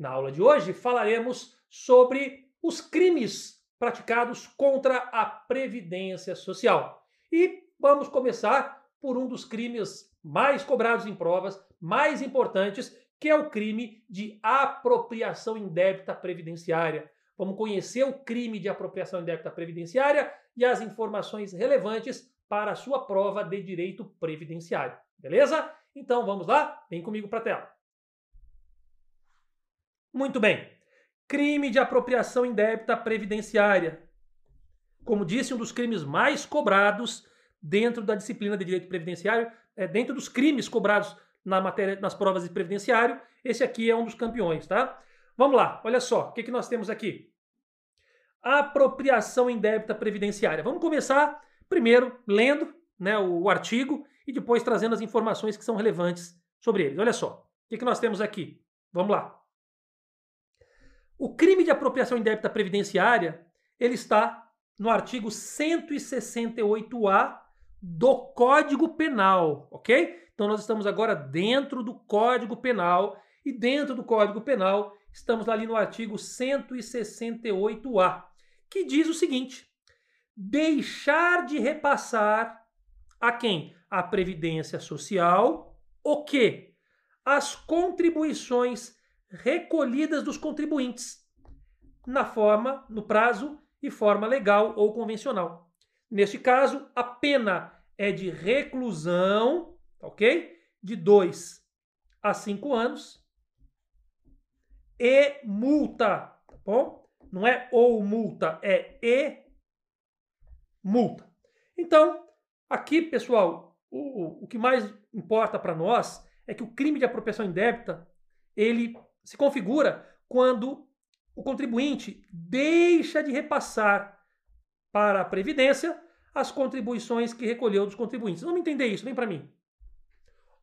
Na aula de hoje falaremos sobre os crimes praticados contra a Previdência Social. E vamos começar por um dos crimes mais cobrados em provas, mais importantes, que é o crime de apropriação indébita previdenciária. Vamos conhecer o crime de apropriação indébita previdenciária e as informações relevantes para a sua prova de direito previdenciário. Beleza? Então vamos lá? Vem comigo para a tela. Muito bem. Crime de apropriação indébita previdenciária. Como disse, um dos crimes mais cobrados dentro da disciplina de direito previdenciário, é, dentro dos crimes cobrados na matéria, nas provas de previdenciário, esse aqui é um dos campeões, tá? Vamos lá, olha só, o que, que nós temos aqui? Apropriação indébita previdenciária. Vamos começar primeiro lendo né, o, o artigo e depois trazendo as informações que são relevantes sobre ele. Olha só, o que, que nós temos aqui? Vamos lá. O crime de apropriação indébita previdenciária, ele está no artigo 168A do Código Penal, ok? Então nós estamos agora dentro do Código Penal e dentro do Código Penal estamos ali no artigo 168A, que diz o seguinte: deixar de repassar a quem? A previdência social, o que? As contribuições recolhidas dos contribuintes, na forma, no prazo e forma legal ou convencional. Neste caso, a pena é de reclusão, ok? De 2 a 5 anos e multa, tá bom? Não é ou multa, é e multa. Então, aqui, pessoal, o, o que mais importa para nós é que o crime de apropriação indébita, ele se configura quando o contribuinte deixa de repassar para a Previdência as contribuições que recolheu dos contribuintes. Vamos entender isso, vem para mim.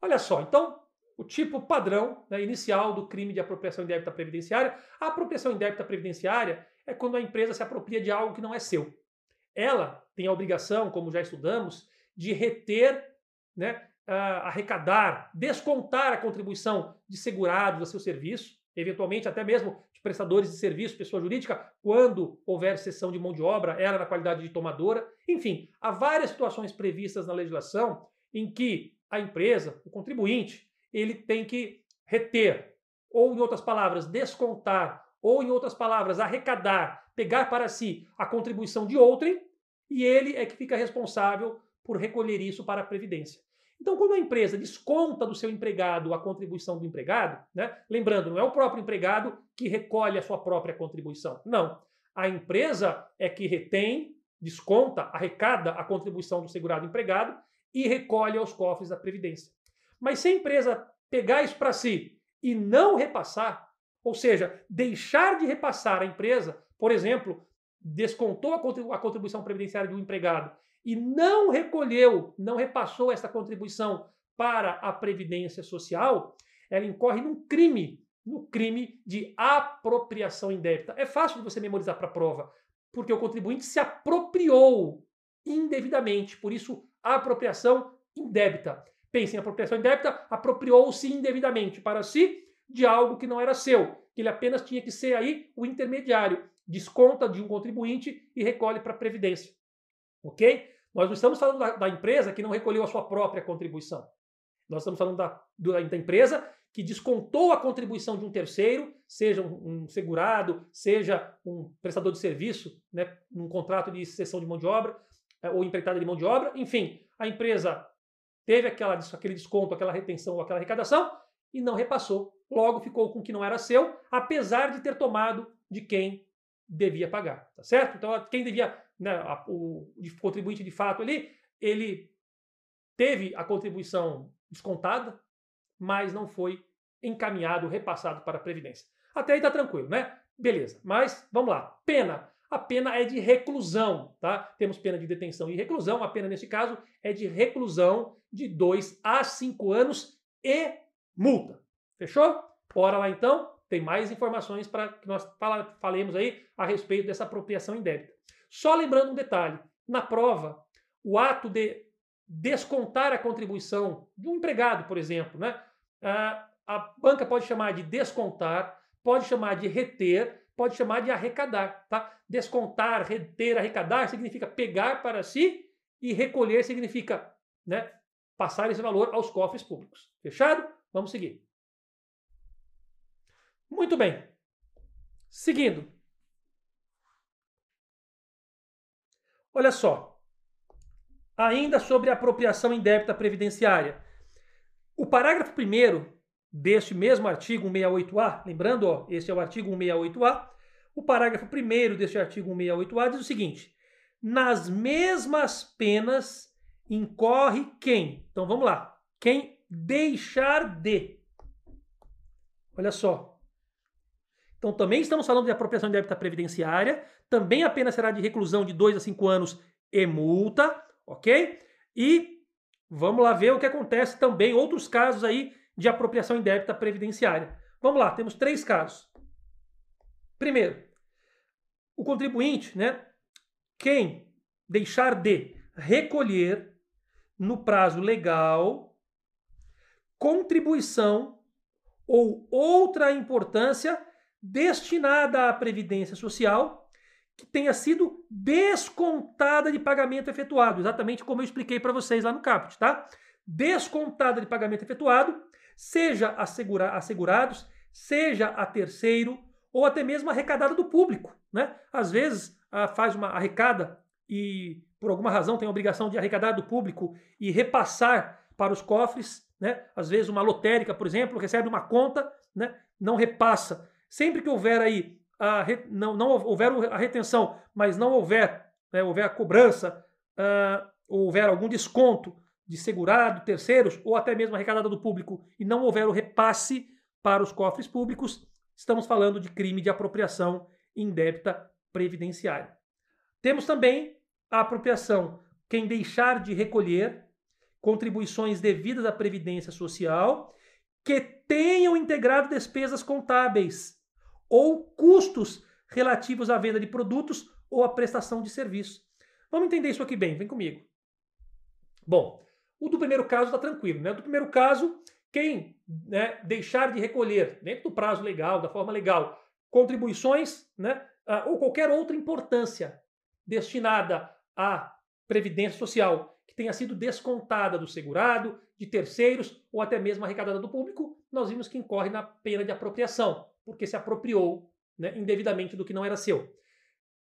Olha só, então, o tipo padrão né, inicial do crime de apropriação indébita previdenciária. A apropriação indébita previdenciária é quando a empresa se apropria de algo que não é seu. Ela tem a obrigação, como já estudamos, de reter, né, arrecadar, descontar a contribuição de segurados a seu serviço, eventualmente até mesmo de prestadores de serviço, pessoa jurídica, quando houver cessão de mão de obra, ela na qualidade de tomadora. Enfim, há várias situações previstas na legislação em que a empresa, o contribuinte, ele tem que reter, ou em outras palavras, descontar, ou em outras palavras, arrecadar, pegar para si a contribuição de outrem, e ele é que fica responsável por recolher isso para a Previdência. Então, quando a empresa desconta do seu empregado a contribuição do empregado, né? lembrando, não é o próprio empregado que recolhe a sua própria contribuição. Não. A empresa é que retém, desconta, arrecada a contribuição do segurado empregado e recolhe aos cofres da Previdência. Mas se a empresa pegar isso para si e não repassar, ou seja, deixar de repassar a empresa, por exemplo, descontou a contribuição previdenciária de um empregado e não recolheu, não repassou essa contribuição para a Previdência Social, ela incorre num crime, no crime de apropriação indébita. É fácil de você memorizar para a prova, porque o contribuinte se apropriou indevidamente, por isso apropriação indébita. Pense em apropriação indébita, apropriou-se indevidamente para si de algo que não era seu, que ele apenas tinha que ser aí o intermediário, desconta de um contribuinte e recolhe para a previdência. OK? Nós não estamos falando da, da, empresa que não recolheu a sua própria contribuição. Nós estamos falando da, da empresa que descontou a contribuição de um terceiro, seja um, um segurado, seja um prestador de serviço, né, num contrato de cessão de mão de obra, é, ou empreitada de mão de obra. Enfim, a empresa teve aquela, aquele desconto, aquela retenção ou aquela arrecadação e não repassou. Logo ficou com o que não era seu, apesar de ter tomado de quem devia pagar, tá certo? Então, quem devia, né, a, o, o contribuinte de fato ali, ele teve a contribuição descontada, mas não foi encaminhado, repassado para a Previdência. Até aí tá tranquilo, né? Beleza. Mas vamos lá. Pena. A pena é de reclusão, tá? Temos pena de detenção e reclusão. A pena, nesse caso, é de reclusão de 2 a 5 anos e multa. Fechou? Bora lá então tem mais informações para que nós fala, falemos aí a respeito dessa apropriação indébita. Só lembrando um detalhe: na prova, o ato de descontar a contribuição de um empregado, por exemplo, né? a banca pode chamar de descontar, pode chamar de reter, pode chamar de arrecadar, tá? Descontar, reter, arrecadar significa pegar para si e recolher significa, né, passar esse valor aos cofres públicos. Fechado? Vamos seguir. Muito bem. Seguindo. Olha só. Ainda sobre a apropriação indébita previdenciária. O parágrafo 1 deste mesmo artigo 168A, lembrando, ó, esse é o artigo 168A, o parágrafo 1 deste artigo 168A diz o seguinte: nas mesmas penas incorre quem? Então vamos lá. Quem deixar de. Olha só. Então também estamos falando de apropriação indébita previdenciária, também a pena será de reclusão de 2 a 5 anos e multa, ok? E vamos lá ver o que acontece também, outros casos aí de apropriação indébita previdenciária. Vamos lá, temos três casos. Primeiro, o contribuinte, né, quem deixar de recolher no prazo legal contribuição ou outra importância destinada à previdência social que tenha sido descontada de pagamento efetuado, exatamente como eu expliquei para vocês lá no caput, tá? Descontada de pagamento efetuado seja assegura, assegurados, seja a terceiro ou até mesmo arrecadada do público. Né? Às vezes ah, faz uma arrecada e por alguma razão tem a obrigação de arrecadar do público e repassar para os cofres. Né? Às vezes uma lotérica, por exemplo, recebe uma conta, né? não repassa. Sempre que houver aí a re... não, não houver a retenção, mas não houver, né, houver a cobrança, uh, houver algum desconto de segurado, terceiros ou até mesmo arrecadada do público e não houver o repasse para os cofres públicos, estamos falando de crime de apropriação indébita previdenciária. Temos também a apropriação quem deixar de recolher contribuições devidas à previdência social que tenham integrado despesas contábeis ou custos relativos à venda de produtos ou à prestação de serviços. Vamos entender isso aqui bem, vem comigo. Bom, o do primeiro caso está tranquilo. Né? O do primeiro caso, quem né, deixar de recolher, dentro do prazo legal, da forma legal, contribuições né, ou qualquer outra importância destinada à previdência social que tenha sido descontada do segurado, de terceiros ou até mesmo arrecadada do público, nós vimos que incorre na pena de apropriação, porque se apropriou né, indevidamente do que não era seu.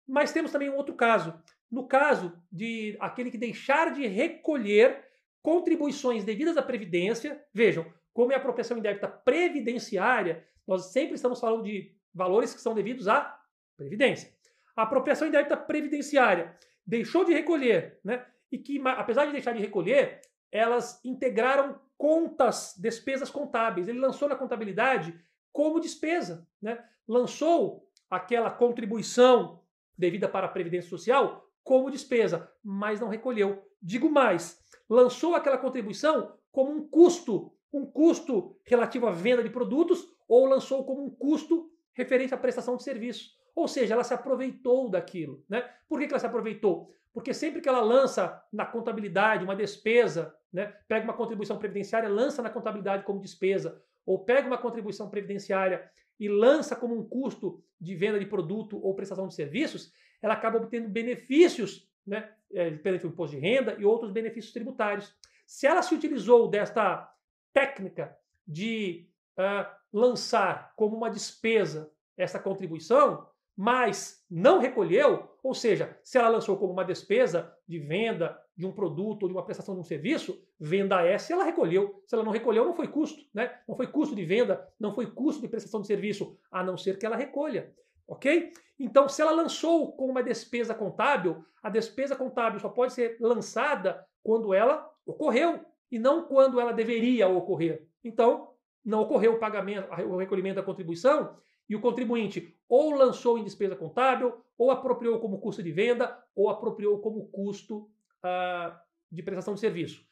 Mas temos também um outro caso. No caso de aquele que deixar de recolher contribuições devidas à Previdência. Vejam, como é a apropriação indébita previdenciária, nós sempre estamos falando de valores que são devidos à Previdência. A apropriação indébita previdenciária deixou de recolher, né? E que, apesar de deixar de recolher, elas integraram contas, despesas contábeis. Ele lançou na contabilidade como despesa, né? Lançou aquela contribuição devida para a Previdência Social como despesa, mas não recolheu. Digo mais, lançou aquela contribuição como um custo, um custo relativo à venda de produtos, ou lançou como um custo referente à prestação de serviço. Ou seja, ela se aproveitou daquilo. Né? Por que, que ela se aproveitou? Porque sempre que ela lança na contabilidade uma despesa, né, pega uma contribuição previdenciária, lança na contabilidade como despesa, ou pega uma contribuição previdenciária e lança como um custo de venda de produto ou prestação de serviços, ela acaba obtendo benefícios né, é, perante o imposto de renda e outros benefícios tributários. Se ela se utilizou desta técnica de uh, lançar como uma despesa essa contribuição, mas não recolheu, ou seja, se ela lançou como uma despesa de venda de um produto ou de uma prestação de um serviço, venda essa ela recolheu. Se ela não recolheu, não foi custo, né? Não foi custo de venda, não foi custo de prestação de serviço, a não ser que ela recolha. Ok? Então, se ela lançou com uma despesa contábil, a despesa contábil só pode ser lançada quando ela ocorreu e não quando ela deveria ocorrer. Então, não ocorreu o pagamento, o recolhimento da contribuição e o contribuinte ou lançou em despesa contábil, ou apropriou como custo de venda, ou apropriou como custo ah, de prestação de serviço.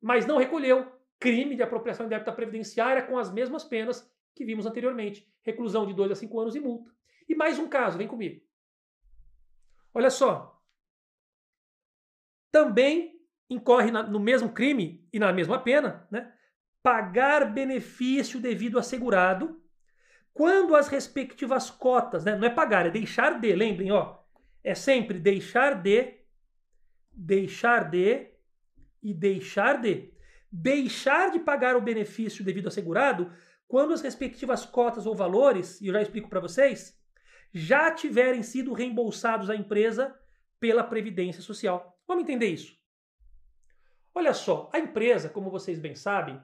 Mas não recolheu crime de apropriação indébita previdenciária com as mesmas penas que vimos anteriormente: reclusão de 2 a 5 anos e multa. E mais um caso, vem comigo. Olha só. Também incorre na, no mesmo crime e na mesma pena, né? Pagar benefício devido assegurado quando as respectivas cotas, né? Não é pagar, é deixar de, lembrem, ó. É sempre deixar de, deixar de e deixar de. Deixar de pagar o benefício devido ao segurado quando as respectivas cotas ou valores, e eu já explico para vocês, já tiverem sido reembolsados à empresa pela Previdência Social. Vamos entender isso. Olha só, a empresa, como vocês bem sabem,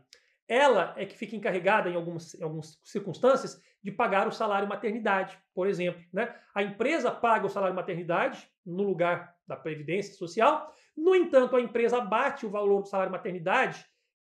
ela é que fica encarregada, em algumas, em algumas circunstâncias, de pagar o salário maternidade, por exemplo. Né? A empresa paga o salário maternidade no lugar da Previdência Social, no entanto, a empresa abate o valor do salário maternidade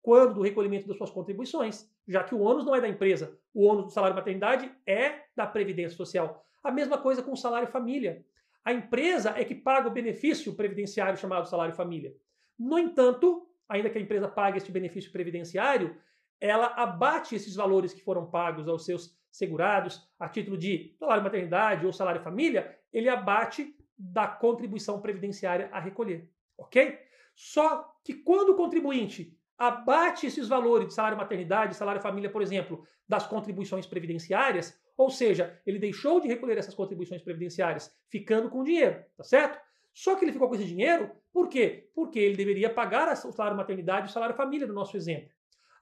quando do recolhimento das suas contribuições, já que o ônus não é da empresa, o ônus do salário maternidade é da Previdência Social. A mesma coisa com o salário família. A empresa é que paga o benefício previdenciário chamado salário família. No entanto, ainda que a empresa pague este benefício previdenciário, ela abate esses valores que foram pagos aos seus segurados a título de salário maternidade ou salário família, ele abate da contribuição previdenciária a recolher, ok? Só que quando o contribuinte abate esses valores de salário maternidade, salário família, por exemplo, das contribuições previdenciárias, ou seja, ele deixou de recolher essas contribuições previdenciárias, ficando com dinheiro, tá certo? Só que ele ficou com esse dinheiro, por quê? Porque ele deveria pagar o salário maternidade e o salário família, no nosso exemplo.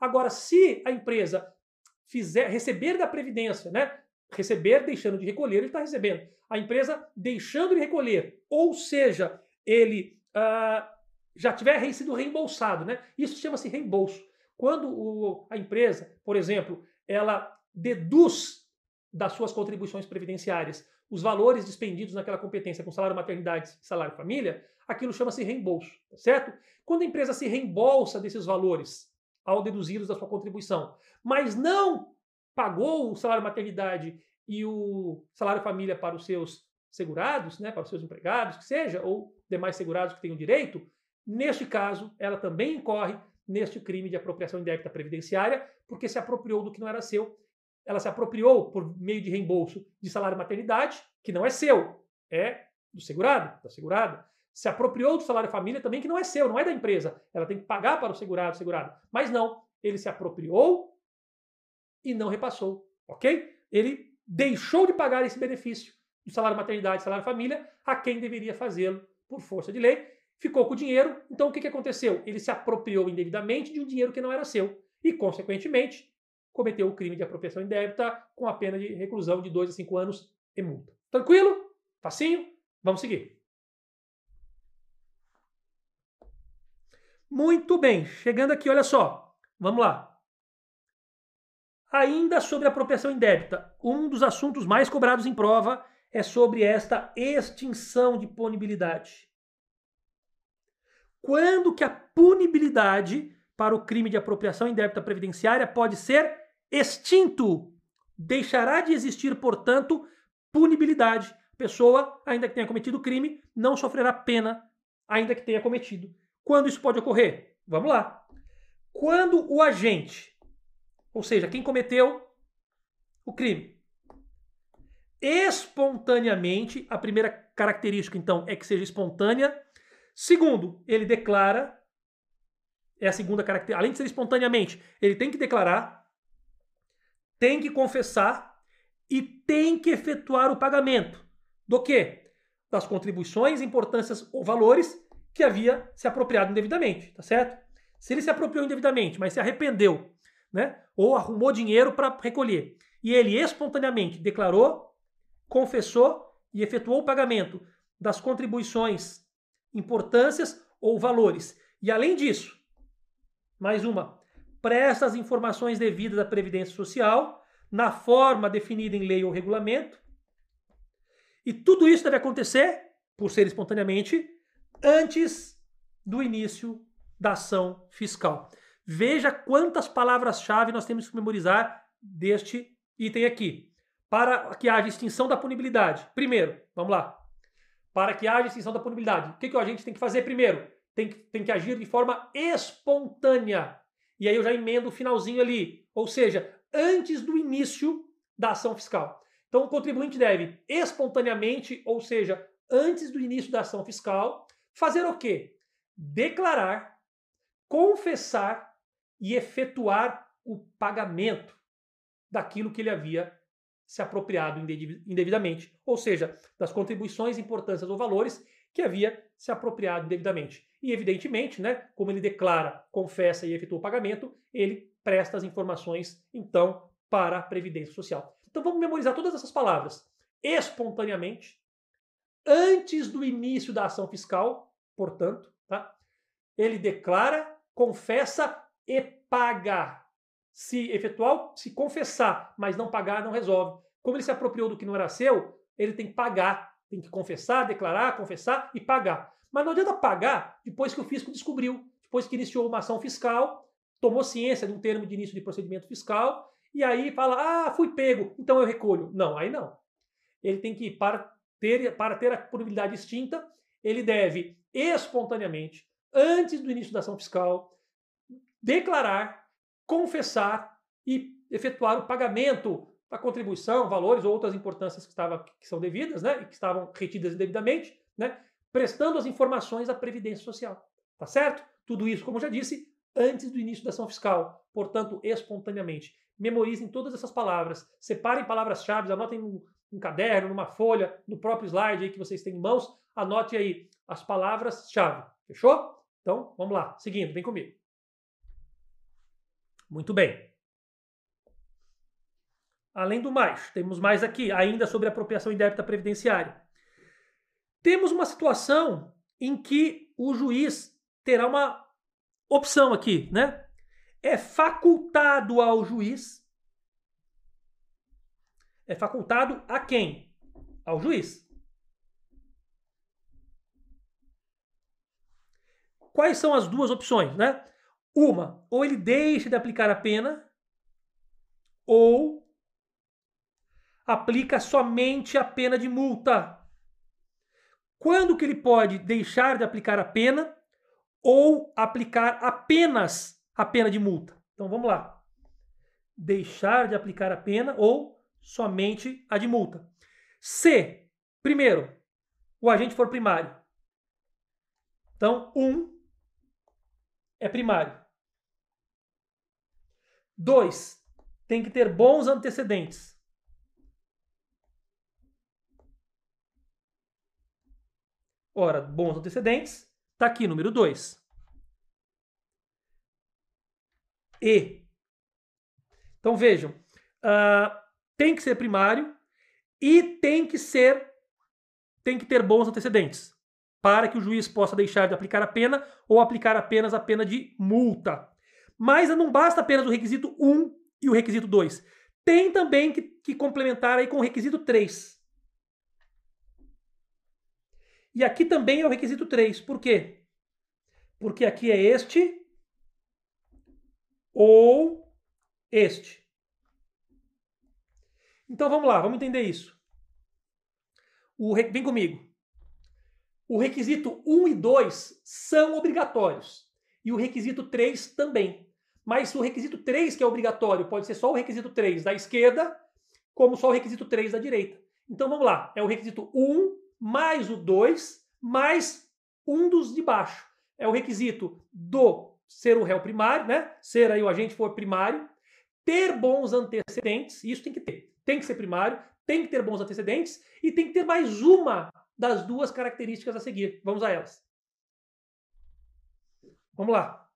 Agora, se a empresa fizer receber da Previdência, né? Receber deixando de recolher, ele está recebendo. A empresa deixando de recolher, ou seja, ele uh, já tiver sido reembolsado, né? Isso chama-se reembolso. Quando o, a empresa, por exemplo, ela deduz das suas contribuições previdenciárias os valores despendidos naquela competência com salário maternidade e salário família, aquilo chama-se reembolso, certo? Quando a empresa se reembolsa desses valores ao deduzi-los da sua contribuição, mas não pagou o salário maternidade e o salário família para os seus segurados, né, para os seus empregados, que seja, ou demais segurados que tenham direito, neste caso, ela também incorre neste crime de apropriação indébita previdenciária, porque se apropriou do que não era seu ela se apropriou por meio de reembolso de salário maternidade, que não é seu, é do segurado, da segurada. Se apropriou do salário família também, que não é seu, não é da empresa. Ela tem que pagar para o segurado, segurado. Mas não, ele se apropriou e não repassou, ok? Ele deixou de pagar esse benefício do salário maternidade, salário família, a quem deveria fazê-lo por força de lei. Ficou com o dinheiro, então o que, que aconteceu? Ele se apropriou indevidamente de um dinheiro que não era seu. E, consequentemente, cometeu o crime de apropriação indébita com a pena de reclusão de 2 a 5 anos e multa. Tranquilo? Facinho? Vamos seguir. Muito bem, chegando aqui, olha só. Vamos lá. Ainda sobre apropriação indébita, um dos assuntos mais cobrados em prova é sobre esta extinção de punibilidade. Quando que a punibilidade para o crime de apropriação indébita previdenciária pode ser extinto. Deixará de existir, portanto, punibilidade. Pessoa, ainda que tenha cometido crime, não sofrerá pena, ainda que tenha cometido. Quando isso pode ocorrer? Vamos lá. Quando o agente, ou seja, quem cometeu o crime, espontaneamente, a primeira característica então é que seja espontânea. Segundo, ele declara, é a segunda característica, além de ser espontaneamente, ele tem que declarar tem que confessar e tem que efetuar o pagamento do quê? Das contribuições, importâncias ou valores que havia se apropriado indevidamente, tá certo? Se ele se apropriou indevidamente, mas se arrependeu, né? Ou arrumou dinheiro para recolher, e ele espontaneamente declarou, confessou e efetuou o pagamento das contribuições, importâncias ou valores. E além disso, mais uma, presta as informações devidas à Previdência Social, na forma definida em lei ou regulamento. E tudo isso deve acontecer, por ser espontaneamente, antes do início da ação fiscal. Veja quantas palavras-chave nós temos que memorizar deste item aqui. Para que haja extinção da punibilidade. Primeiro, vamos lá. Para que haja extinção da punibilidade, o que, que a gente tem que fazer primeiro? Tem que, tem que agir de forma espontânea. E aí eu já emendo o finalzinho ali, ou seja, antes do início da ação fiscal. Então o contribuinte deve espontaneamente, ou seja, antes do início da ação fiscal, fazer o quê? Declarar, confessar e efetuar o pagamento daquilo que ele havia se apropriado indevidamente, ou seja, das contribuições, importâncias ou valores que havia se apropriado indevidamente. E, evidentemente, né, como ele declara, confessa e efetua o pagamento, ele presta as informações, então, para a Previdência Social. Então vamos memorizar todas essas palavras. Espontaneamente, antes do início da ação fiscal, portanto, tá? ele declara, confessa e paga. Se efetuar, se confessar, mas não pagar, não resolve. Como ele se apropriou do que não era seu, ele tem que pagar. Tem que confessar, declarar, confessar e pagar. Mas não adianta pagar depois que o fisco descobriu, depois que iniciou uma ação fiscal, tomou ciência de um termo de início de procedimento fiscal, e aí fala, ah, fui pego, então eu recolho. Não, aí não. Ele tem que, para ter, para ter a punibilidade extinta, ele deve espontaneamente, antes do início da ação fiscal, declarar, confessar e efetuar o pagamento da contribuição, valores ou outras importâncias que, estava, que são devidas, né, e que estavam retidas indevidamente, né, prestando as informações à Previdência Social. Tá certo? Tudo isso, como já disse, antes do início da ação fiscal, portanto, espontaneamente. Memorizem todas essas palavras, separem palavras-chave, anotem num, num caderno, numa folha, no próprio slide aí que vocês têm em mãos, anote aí as palavras-chave. Fechou? Então, vamos lá, seguindo, vem comigo. Muito bem. Além do mais, temos mais aqui, ainda sobre apropriação indébita previdenciária. Temos uma situação em que o juiz terá uma opção aqui, né? É facultado ao juiz. É facultado a quem? Ao juiz. Quais são as duas opções, né? Uma, ou ele deixa de aplicar a pena, ou aplica somente a pena de multa. Quando que ele pode deixar de aplicar a pena ou aplicar apenas a pena de multa? Então vamos lá. Deixar de aplicar a pena ou somente a de multa. Se, primeiro, o agente for primário. Então, um é primário. Dois, tem que ter bons antecedentes. Ora, bons antecedentes, está aqui, número 2. E. Então vejam, uh, tem que ser primário e tem que ser, tem que ter bons antecedentes para que o juiz possa deixar de aplicar a pena ou aplicar apenas a pena de multa. Mas não basta apenas o requisito 1 e o requisito 2. Tem também que, que complementar aí com o requisito 3. E aqui também é o requisito 3. Por quê? Porque aqui é este ou este. Então vamos lá, vamos entender isso. O, vem comigo. O requisito 1 e 2 são obrigatórios. E o requisito 3 também. Mas o requisito 3, que é obrigatório, pode ser só o requisito 3 da esquerda, como só o requisito 3 da direita. Então vamos lá. É o requisito 1 mais o 2 mais um dos de baixo. É o requisito do ser o réu primário, né? Ser aí o agente for primário, ter bons antecedentes, isso tem que ter. Tem que ser primário, tem que ter bons antecedentes e tem que ter mais uma das duas características a seguir. Vamos a elas. Vamos lá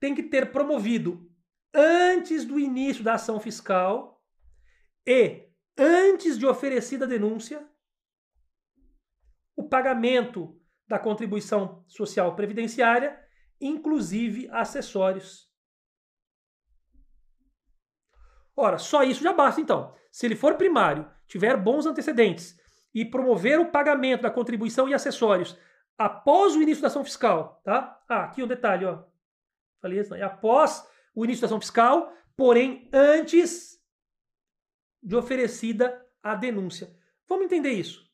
tem que ter promovido antes do início da ação fiscal e antes de oferecida a denúncia o pagamento da contribuição social previdenciária, inclusive acessórios. Ora, só isso já basta então. Se ele for primário, tiver bons antecedentes e promover o pagamento da contribuição e acessórios após o início da ação fiscal, tá? Ah, aqui um detalhe, ó. Falei isso, é após o início da ação fiscal, porém antes de oferecida a denúncia. Vamos entender isso.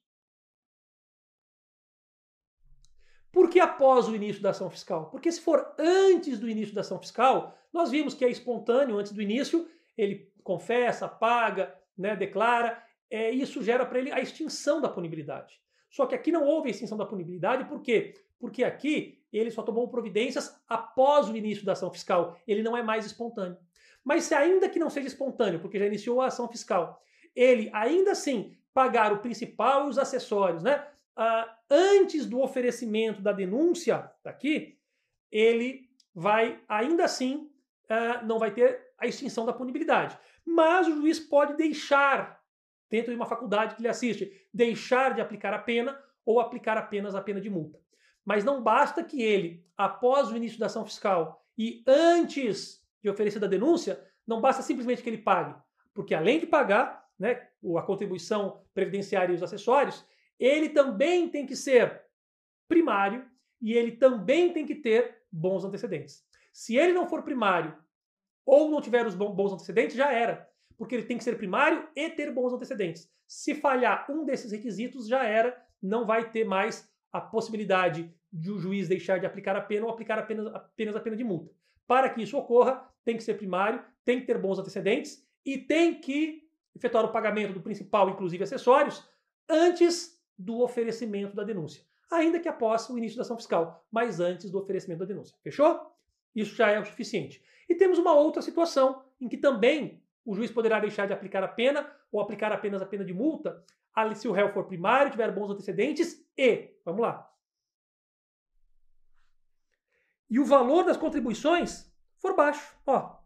Por que após o início da ação fiscal? Porque se for antes do início da ação fiscal, nós vimos que é espontâneo antes do início, ele confessa, paga, né, declara, é, isso gera para ele a extinção da punibilidade. Só que aqui não houve extinção da punibilidade, por quê? Porque aqui ele só tomou providências após o início da ação fiscal, ele não é mais espontâneo. Mas se ainda que não seja espontâneo, porque já iniciou a ação fiscal, ele ainda assim pagar o principal e os acessórios, né? Ah, antes do oferecimento da denúncia, tá aqui, ele vai ainda assim ah, não vai ter a extinção da punibilidade. Mas o juiz pode deixar, dentro de uma faculdade que lhe assiste, deixar de aplicar a pena ou aplicar apenas a pena de multa. Mas não basta que ele, após o início da ação fiscal e antes de oferecer da denúncia, não basta simplesmente que ele pague, porque além de pagar né, a contribuição previdenciária e os acessórios, ele também tem que ser primário e ele também tem que ter bons antecedentes. Se ele não for primário ou não tiver os bons antecedentes, já era, porque ele tem que ser primário e ter bons antecedentes. Se falhar um desses requisitos, já era, não vai ter mais a possibilidade de o juiz deixar de aplicar a pena ou aplicar apenas, apenas a pena de multa. Para que isso ocorra, tem que ser primário, tem que ter bons antecedentes e tem que efetuar o pagamento do principal, inclusive acessórios, antes do oferecimento da denúncia. Ainda que após o início da ação fiscal, mas antes do oferecimento da denúncia. Fechou? Isso já é o suficiente. E temos uma outra situação em que também o juiz poderá deixar de aplicar a pena ou aplicar apenas a pena de multa se o réu for primário, tiver bons antecedentes e, vamos lá, e o valor das contribuições for baixo, ó,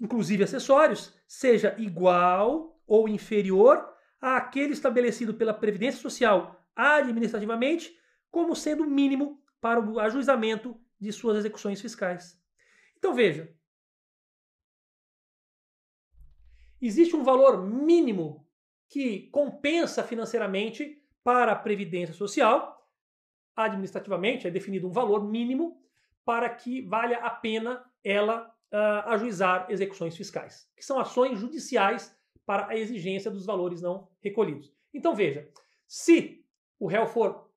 inclusive acessórios, seja igual ou inferior àquele estabelecido pela Previdência Social administrativamente, como sendo mínimo para o ajuizamento de suas execuções fiscais. Então veja, existe um valor mínimo que compensa financeiramente para a Previdência Social. Administrativamente é definido um valor mínimo para que valha a pena ela uh, ajuizar execuções fiscais, que são ações judiciais para a exigência dos valores não recolhidos. Então veja, se o réu for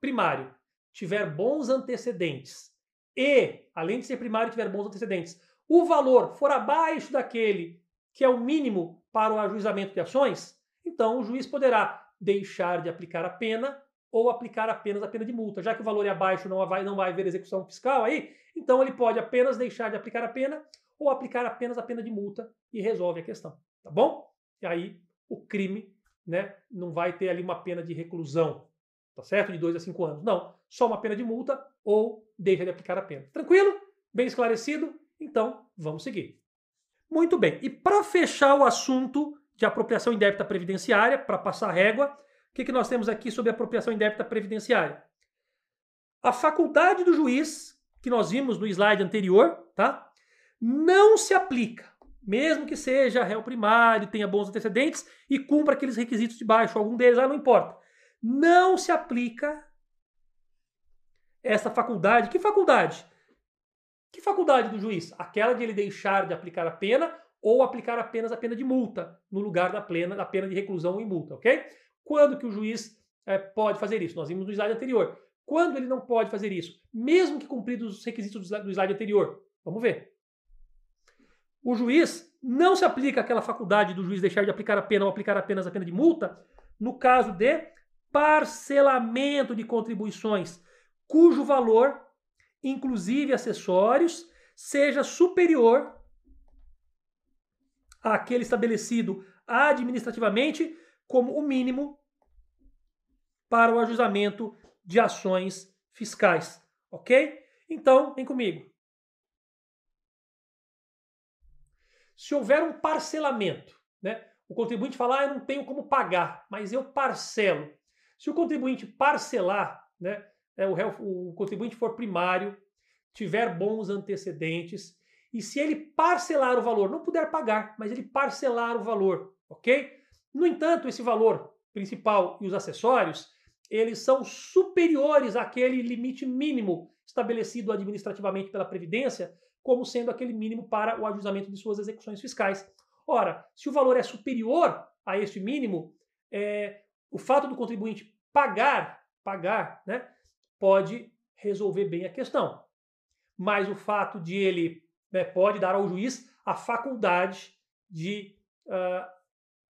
primário, tiver bons antecedentes e, além de ser primário, tiver bons antecedentes, o valor for abaixo daquele que é o mínimo para o ajuizamento de ações, então o juiz poderá deixar de aplicar a pena ou aplicar apenas a pena de multa. Já que o valor é abaixo, não vai, não vai haver execução fiscal aí, então ele pode apenas deixar de aplicar a pena ou aplicar apenas a pena de multa e resolve a questão, tá bom? E aí o crime né, não vai ter ali uma pena de reclusão, tá certo? De 2 a 5 anos. Não, só uma pena de multa ou deixa de aplicar a pena. Tranquilo? Bem esclarecido? Então, vamos seguir. Muito bem. E para fechar o assunto de apropriação indébita previdenciária, para passar a régua, o que, que nós temos aqui sobre apropriação indébita previdenciária? A faculdade do juiz, que nós vimos no slide anterior, tá? não se aplica, mesmo que seja réu primário, tenha bons antecedentes e cumpra aqueles requisitos de baixo, algum deles, ah, não importa. Não se aplica essa faculdade. Que faculdade? Que faculdade do juiz? Aquela de ele deixar de aplicar a pena ou aplicar apenas a pena de multa no lugar da pena, da pena de reclusão em multa, ok? Quando que o juiz é, pode fazer isso? Nós vimos no slide anterior. Quando ele não pode fazer isso? Mesmo que cumpridos os requisitos do slide anterior. Vamos ver. O juiz não se aplica aquela faculdade do juiz deixar de aplicar a pena ou aplicar apenas a pena de multa no caso de parcelamento de contribuições cujo valor, inclusive acessórios, seja superior àquele estabelecido administrativamente como o mínimo para o ajustamento de ações fiscais. Ok? Então, vem comigo. Se houver um parcelamento, né? o contribuinte falar, ah, eu não tenho como pagar, mas eu parcelo. Se o contribuinte parcelar, né? É, o, o contribuinte for primário, tiver bons antecedentes, e se ele parcelar o valor, não puder pagar, mas ele parcelar o valor, ok? No entanto, esse valor principal e os acessórios, eles são superiores àquele limite mínimo estabelecido administrativamente pela Previdência, como sendo aquele mínimo para o ajustamento de suas execuções fiscais. Ora, se o valor é superior a este mínimo, é, o fato do contribuinte pagar, pagar, né, pode resolver bem a questão. Mas o fato de ele né, pode dar ao juiz a faculdade de uh,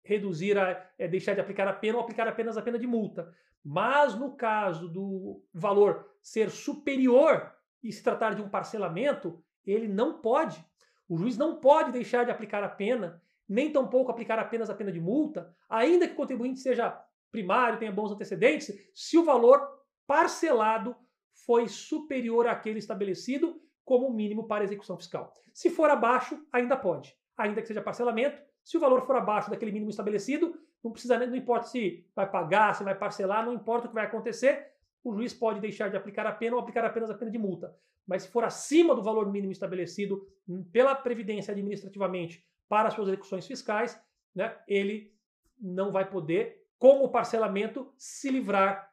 reduzir, a, é, deixar de aplicar a pena ou aplicar apenas a pena de multa. Mas no caso do valor ser superior e se tratar de um parcelamento, ele não pode. O juiz não pode deixar de aplicar a pena, nem tampouco aplicar apenas a pena de multa, ainda que o contribuinte seja primário, tenha bons antecedentes, se o valor parcelado foi superior àquele estabelecido como mínimo para execução fiscal. Se for abaixo, ainda pode, ainda que seja parcelamento. Se o valor for abaixo daquele mínimo estabelecido, não precisa, não importa se vai pagar, se vai parcelar, não importa o que vai acontecer, o juiz pode deixar de aplicar a pena ou aplicar apenas a pena de multa. Mas se for acima do valor mínimo estabelecido pela Previdência administrativamente para as suas execuções fiscais, né, ele não vai poder, com o parcelamento, se livrar,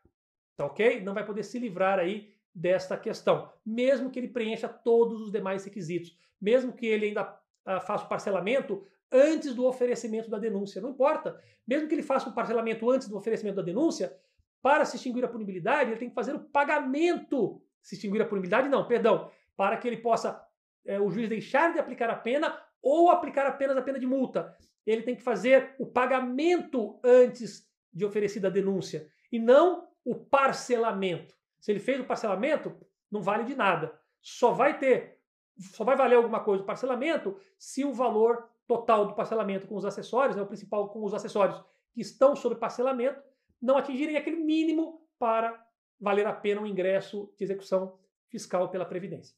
tá ok? Não vai poder se livrar aí desta questão, mesmo que ele preencha todos os demais requisitos, mesmo que ele ainda uh, faça o parcelamento antes do oferecimento da denúncia, não importa. Mesmo que ele faça o parcelamento antes do oferecimento da denúncia, para se extinguir a punibilidade, ele tem que fazer o pagamento. Se extinguir a punibilidade, não, perdão. Para que ele possa, é, o juiz deixar de aplicar a pena ou aplicar apenas a pena de multa. Ele tem que fazer o pagamento antes de oferecida a denúncia e não o parcelamento. Se ele fez o parcelamento, não vale de nada. Só vai ter, só vai valer alguma coisa o parcelamento se o valor total do parcelamento com os acessórios, né, o principal com os acessórios que estão sob parcelamento, não atingirem aquele mínimo para valer a pena o ingresso de execução fiscal pela Previdência.